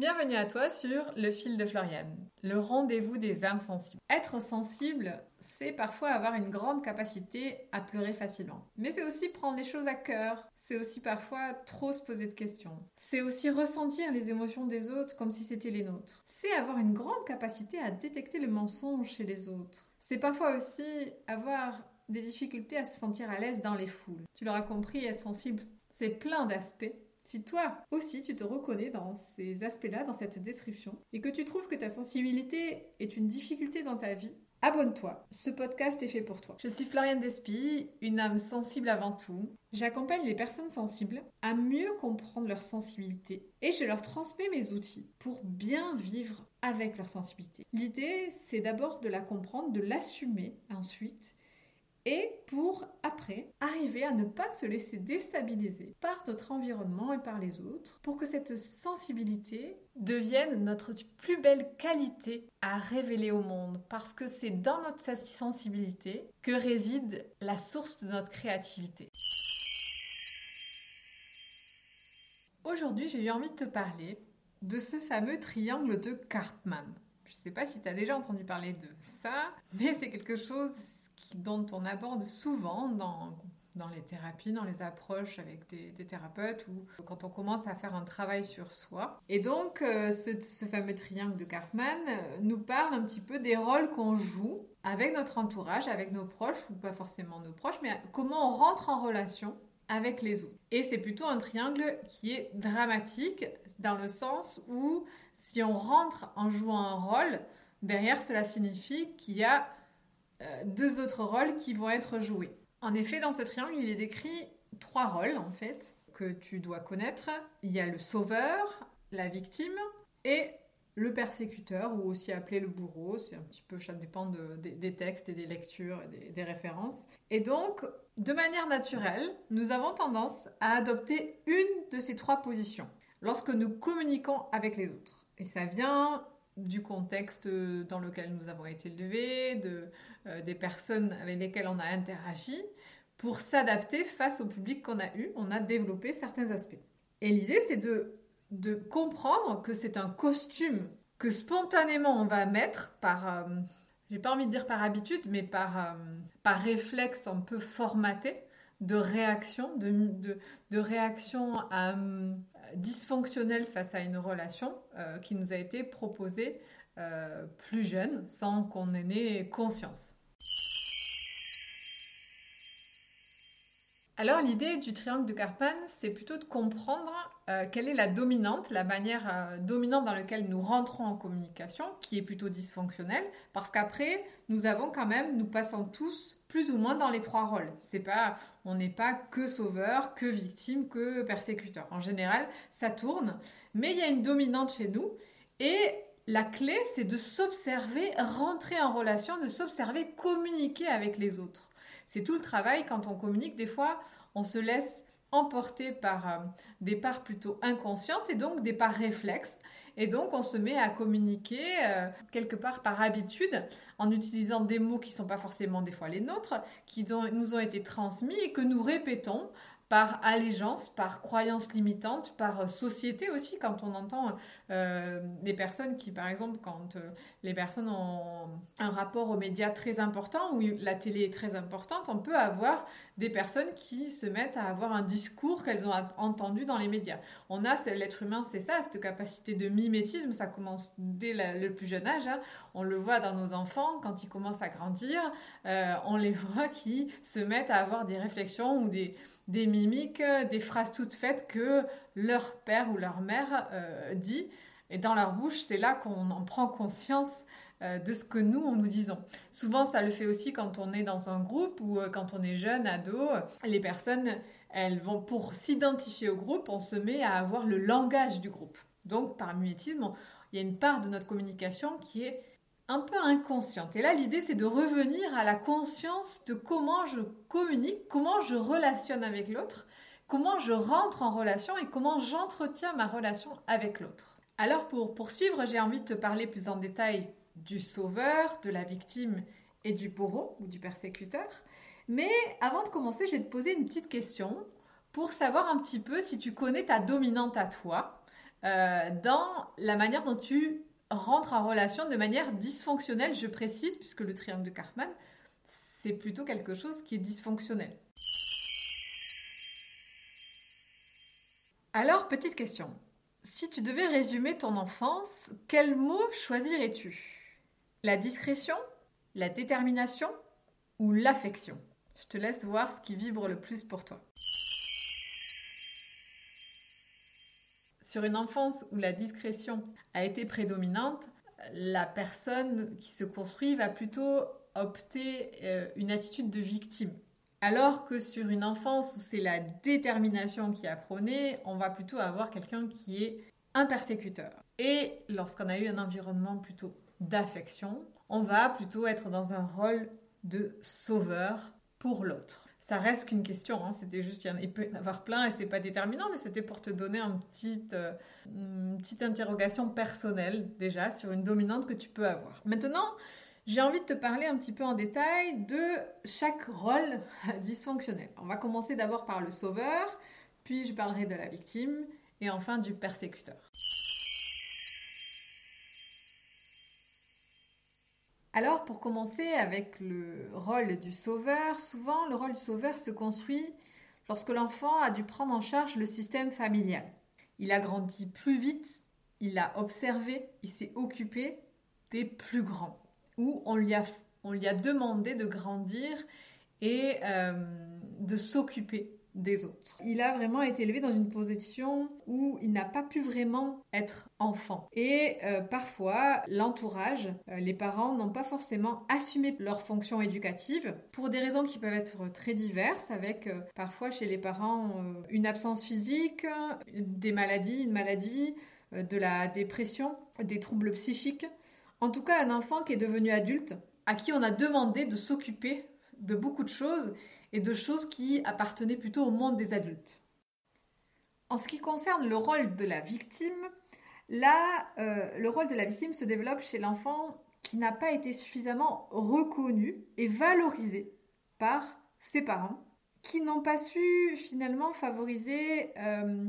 Bienvenue à toi sur Le fil de Floriane, le rendez-vous des âmes sensibles. Être sensible, c'est parfois avoir une grande capacité à pleurer facilement. Mais c'est aussi prendre les choses à cœur. C'est aussi parfois trop se poser de questions. C'est aussi ressentir les émotions des autres comme si c'était les nôtres. C'est avoir une grande capacité à détecter le mensonge chez les autres. C'est parfois aussi avoir des difficultés à se sentir à l'aise dans les foules. Tu l'auras compris, être sensible, c'est plein d'aspects si toi aussi tu te reconnais dans ces aspects-là, dans cette description, et que tu trouves que ta sensibilité est une difficulté dans ta vie, abonne-toi. Ce podcast est fait pour toi. Je suis Floriane Despy, une âme sensible avant tout. J'accompagne les personnes sensibles à mieux comprendre leur sensibilité et je leur transmets mes outils pour bien vivre avec leur sensibilité. L'idée, c'est d'abord de la comprendre, de l'assumer ensuite et pour après arriver à ne pas se laisser déstabiliser par notre environnement et par les autres pour que cette sensibilité devienne notre plus belle qualité à révéler au monde parce que c'est dans notre sensibilité que réside la source de notre créativité. Aujourd'hui, j'ai eu envie de te parler de ce fameux triangle de Karpman. Je ne sais pas si tu as déjà entendu parler de ça, mais c'est quelque chose dont on aborde souvent dans, les thérapies, dans les approches avec des, thérapeutes ou quand on commence à faire un travail sur soi. Et donc, euh, ce, fameux triangle de Karpman euh, nous parle un petit peu des rôles qu'on joue avec notre entourage, avec nos proches, ou pas forcément nos proches, mais comment on rentre en relation avec les autres. Et c'est plutôt un triangle qui est dramatique dans le sens où si on rentre en jouant un rôle, derrière cela signifie qu'il y a deux autres rôles qui vont être joués. En effet, dans ce triangle, il est décrit trois rôles en fait que tu dois connaître. Il y a le sauveur, la victime et le persécuteur ou aussi appelé le bourreau. C'est un petit peu, ça dépend des textes et des lectures et des, références. Et donc, de manière naturelle, nous avons tendance à adopter une de ces trois positions lorsque nous communiquons avec les autres. Et ça vient du contexte dans lequel nous avons été élevés, de, euh, des personnes avec lesquelles on a interagi, pour s'adapter face au public qu'on a eu, on a développé certains aspects. Et l'idée, c'est de, de comprendre que c'est un costume que spontanément on va mettre par, euh, j'ai pas envie de dire par habitude, mais par, euh, par réflexe un peu formaté de réaction, de, de, de réaction dysfonctionnelle face à une relation qui nous a été proposée euh, plus jeune sans qu'on ait né conscience. Alors l'idée du triangle de Karpan, c'est plutôt de comprendre euh, quelle est la dominante, la manière euh, dominante dans laquelle nous rentrons en communication, qui est plutôt dysfonctionnelle, parce qu'après, nous avons quand même, nous passons tous plus ou moins dans les trois rôles. C'est pas, on n'est pas que sauveur, que victime, que persécuteur. En général, ça tourne, mais il y a une dominante chez nous, et la clé, c'est de s'observer, rentrer en relation, de s'observer, communiquer avec les autres. C'est tout le travail quand on communique. Des fois, on se laisse emporter par euh, des parts plutôt inconscientes et donc des parts réflexes. Et donc, on se met à communiquer euh, quelque part par habitude en utilisant des mots qui ne sont pas forcément des fois les nôtres, qui nous ont été transmis et que nous répétons par allégeance, par croyance limitante, par euh, société aussi, quand on entend euh, des personnes qui, par exemple, quand euh, les personnes ont un rapport aux médias très important, où la télé est très importante, on peut avoir des personnes qui se mettent à avoir un discours qu'elles ont entendu dans les médias. On a, l'être humain, c'est ça, cette capacité de mimétisme, ça commence dès le plus jeune âge. Hein. On le voit dans nos enfants, quand ils commencent à grandir, on les voit qui se mettent à avoir des réflexions ou des mimiques, des phrases toutes faites que leur père ou leur mère euh, dit. Et dans leur bouche, c'est là qu'on en prend conscience euh, de ce que nous, on nous disons. Souvent, ça le fait aussi quand on est dans un groupe ou euh, quand on est jeune, ado. Les personnes, elles vont, pour s'identifier au groupe, on se met à avoir le langage du groupe. Donc, par mimétisme, il y a une part de notre communication qui est un peu inconsciente. Et là, l'idée, c'est de revenir à la conscience de comment je communique, comment je relationne avec l'autre, comment je rentre en relation et comment j'entretiens ma relation avec l'autre. Alors, pour poursuivre, j'ai envie de te parler plus en détail du sauveur, de la victime et du bourreau ou du persécuteur. Mais avant de commencer, je vais te poser une petite question pour savoir un petit peu si tu connais ta dominante à toi, euh, dans la manière dont tu rentres en relation de manière dysfonctionnelle, je précise, puisque le triangle de Karpman, c'est plutôt quelque chose qui est dysfonctionnel. Alors, petite question. Si tu devais résumer ton enfance, quel mot choisirais-tu? La discrétion La détermination Ou l'affection? Je te laisse voir ce qui vibre le plus pour toi. Sur une enfance où la discrétion a été prédominante, la personne qui se construit va plutôt opter euh, une attitude de victime. Alors que sur une enfance où c'est la détermination qui a prôné, on va plutôt avoir quelqu'un qui est un persécuteur. Et lorsqu'on a eu un environnement plutôt d'affection, on va plutôt être dans un rôle de sauveur pour l'autre. Ça reste qu'une question, hein. c'était juste, il peut y en avoir plein et c'est pas déterminant, mais c'était pour te donner euh, une petite interrogation personnelle déjà sur une dominante que tu peux avoir. Maintenant, j'ai envie de te parler un petit peu en détail de chaque rôle dysfonctionnel. On va commencer d'abord par le sauveur, puis je parlerai de la victime et enfin du persécuteur. Alors pour commencer avec le rôle du sauveur, souvent le rôle du sauveur se construit lorsque l'enfant a dû prendre en charge le système familial. Il a grandi plus vite, il a observé, il s'est occupé des plus grands où on lui a, demandé de grandir et euh, de s'occuper des autres. Il a vraiment été élevé dans une position où il n'a pas pu vraiment être enfant. Et euh, parfois, l'entourage, euh, les parents n'ont pas forcément assumé leur fonction éducative pour des raisons qui peuvent être très diverses, avec parfois chez les parents une absence physique, des maladies, une maladie, de la dépression, des troubles psychiques. En tout cas, un enfant qui est devenu adulte, à qui on a demandé de s'occuper de beaucoup de choses et de choses qui appartenaient plutôt au monde des adultes. En ce qui concerne le rôle de la victime, là, euh, le rôle de la victime se développe chez l'enfant qui n'a pas été suffisamment reconnu et valorisé par ses parents, qui n'ont pas su finalement favoriser euh,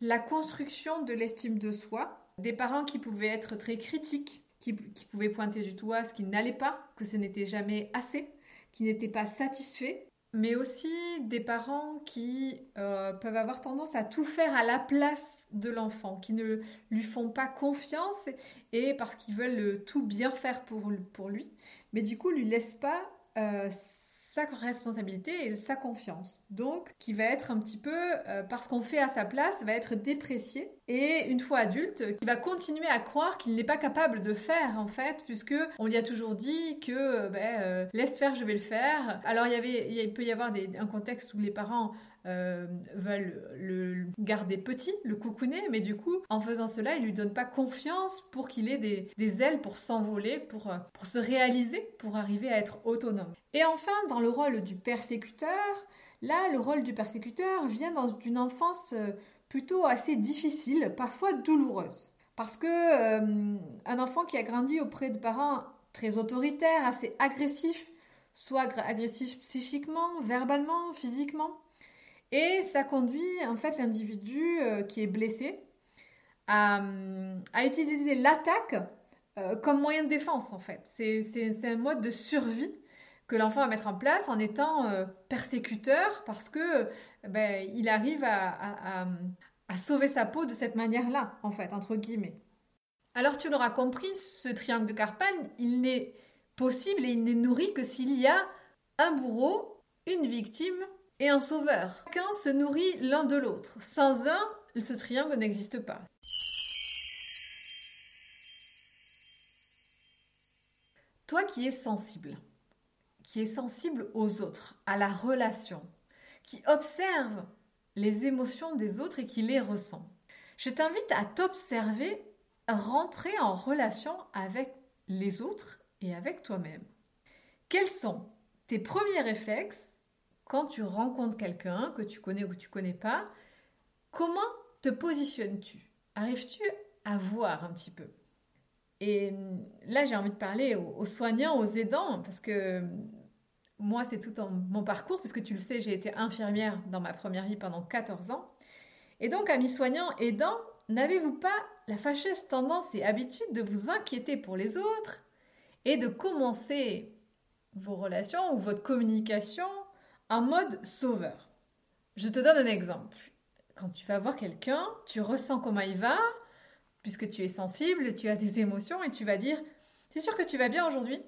la construction de l'estime de soi, des parents qui pouvaient être très critiques qui, pouvait pointer du doigt ce qui n'allait pas, que ce n'était jamais assez, qui n'était pas satisfait, mais aussi des parents qui euh, peuvent avoir tendance à tout faire à la place de l'enfant, qui ne lui font pas confiance et parce qu'ils veulent tout bien faire pour, pour lui, mais du coup lui laissent pas euh, sa responsabilité et sa confiance. Donc, qui va être un petit peu, euh, parce qu'on fait à sa place, va être déprécié. Et une fois adulte, qui va continuer à croire qu'il n'est pas capable de faire, en fait, puisque on lui a toujours dit que, euh, ben, euh, laisse faire, je vais le faire. Alors, il y avait, il peut y avoir des, un contexte où les parents euh, veulent le garder petit, le coucouner, mais du coup, en faisant cela, ils lui donnent pas confiance pour qu'il ait des, ailes pour s'envoler, pour, euh, pour se réaliser, pour arriver à être autonome. Et enfin, dans le rôle du persécuteur, là, le rôle du persécuteur vient dans une enfance euh, plutôt assez difficile, parfois douloureuse. Parce que un enfant qui a grandi auprès de parents très autoritaires, assez agressifs, soit agressifs psychiquement, verbalement, physiquement, et ça conduit en fait l'individu euh, qui est blessé à, utiliser l'attaque euh, comme moyen de défense en fait. C'est un mode de survie que l'enfant va mettre en place en étant euh, persécuteur parce que ben, il arrive à, à, sauver sa peau de cette manière-là, en fait, entre guillemets. Alors tu l'auras compris, ce triangle de Carpane, il n'est possible et il n'est nourri que s'il y a un bourreau, une victime et un sauveur. Chacun se nourrit l'un de l'autre. Sans un, ce triangle n'existe pas. Toi qui es sensible, qui es sensible aux autres, à la relation, qui observe les émotions des autres et qui les ressent, je t'invite à t'observer, rentrer en relation avec les autres et avec toi-même. Quels sont tes premiers réflexes quand tu rencontres quelqu'un que tu connais ou que tu connais pas, comment te positionnes-tu? Arrives-tu à voir un petit peu? Et là, j'ai envie de parler aux, soignants, aux aidants, parce que moi, c'est tout mon parcours, puisque tu le sais, j'ai été infirmière dans ma première vie pendant 14 ans. Et donc, amis soignants, aidants, n'avez-vous pas la fâcheuse tendance et habitude de vous inquiéter pour les autres et de commencer vos relations ou votre communication en mode sauveur Je te donne un exemple. Quand tu vas voir quelqu'un, tu ressens comment il va, puisque tu es sensible, tu as des émotions et tu vas dire C'est sûr que tu vas bien aujourd'hui?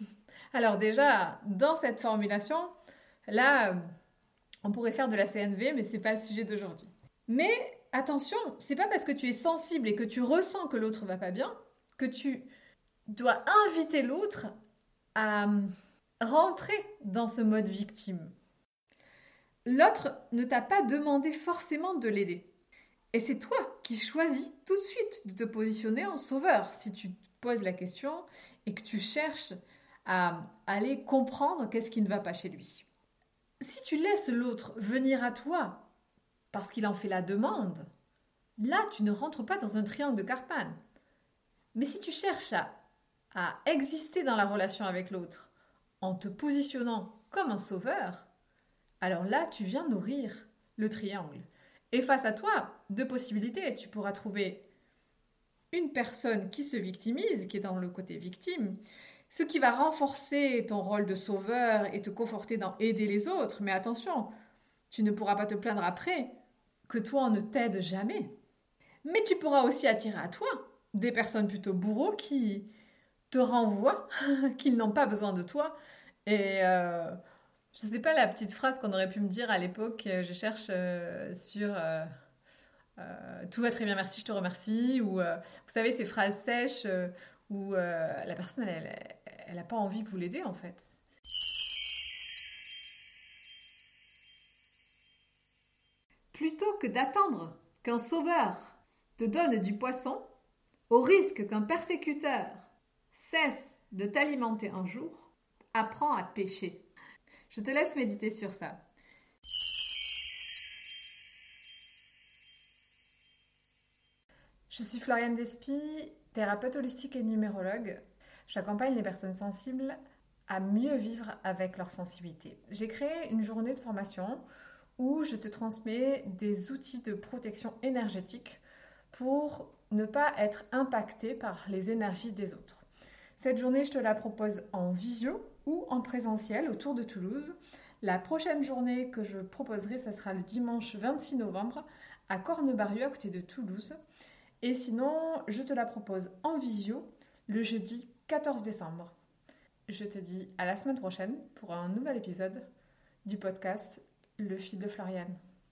Alors, déjà, dans cette formulation, là, on pourrait faire de la CNV, mais ce n'est pas le sujet d'aujourd'hui. Mais attention, c'est pas parce que tu es sensible et que tu ressens que l'autre va pas bien que tu dois inviter l'autre à rentrer dans ce mode victime. L'autre ne t'a pas demandé forcément de l'aider. Et c'est toi qui choisis tout de suite de te positionner en sauveur si tu poses la question et que tu cherches à aller comprendre qu'est-ce qui ne va pas chez lui. Si tu laisses l'autre venir à toi parce qu'il en fait la demande, là tu ne rentres pas dans un triangle de Carpane. Mais si tu cherches à, à exister dans la relation avec l'autre en te positionnant comme un sauveur, alors là tu viens nourrir le triangle. Et face à toi, deux possibilités. Tu pourras trouver une personne qui se victimise, qui est dans le côté victime, ce qui va renforcer ton rôle de sauveur et te conforter dans aider les autres. Mais attention, tu ne pourras pas te plaindre après que toi on ne t'aide jamais. Mais tu pourras aussi attirer à toi des personnes plutôt bourreaux qui te renvoient qu'ils n'ont pas besoin de toi. Et euh, je ne sais pas la petite phrase qu'on aurait pu me dire à l'époque, euh, je cherche euh, sur tout va très bien, merci, je te remercie. Ou vous savez, ces phrases sèches où la personne, elle, n'a pas envie que vous l'aidez en fait. Plutôt que d'attendre qu'un sauveur te donne du poisson, au risque qu'un persécuteur cesse de t'alimenter un jour, apprends à pêcher. Je te laisse méditer sur ça. Je suis Floriane Despy, thérapeute holistique et numérologue. J'accompagne les personnes sensibles à mieux vivre avec leur sensibilité. J'ai créé une journée de formation où je te transmets des outils de protection énergétique pour ne pas être impacté par les énergies des autres. Cette journée, je te la propose en visio ou en présentiel autour de Toulouse. La prochaine journée que je proposerai, ce sera le dimanche 26 novembre à Cornebarieux, à côté de Toulouse. Et sinon, je te la propose en visio le jeudi 14 décembre. Je te dis à la semaine prochaine pour un nouvel épisode du podcast Le fil de Floriane.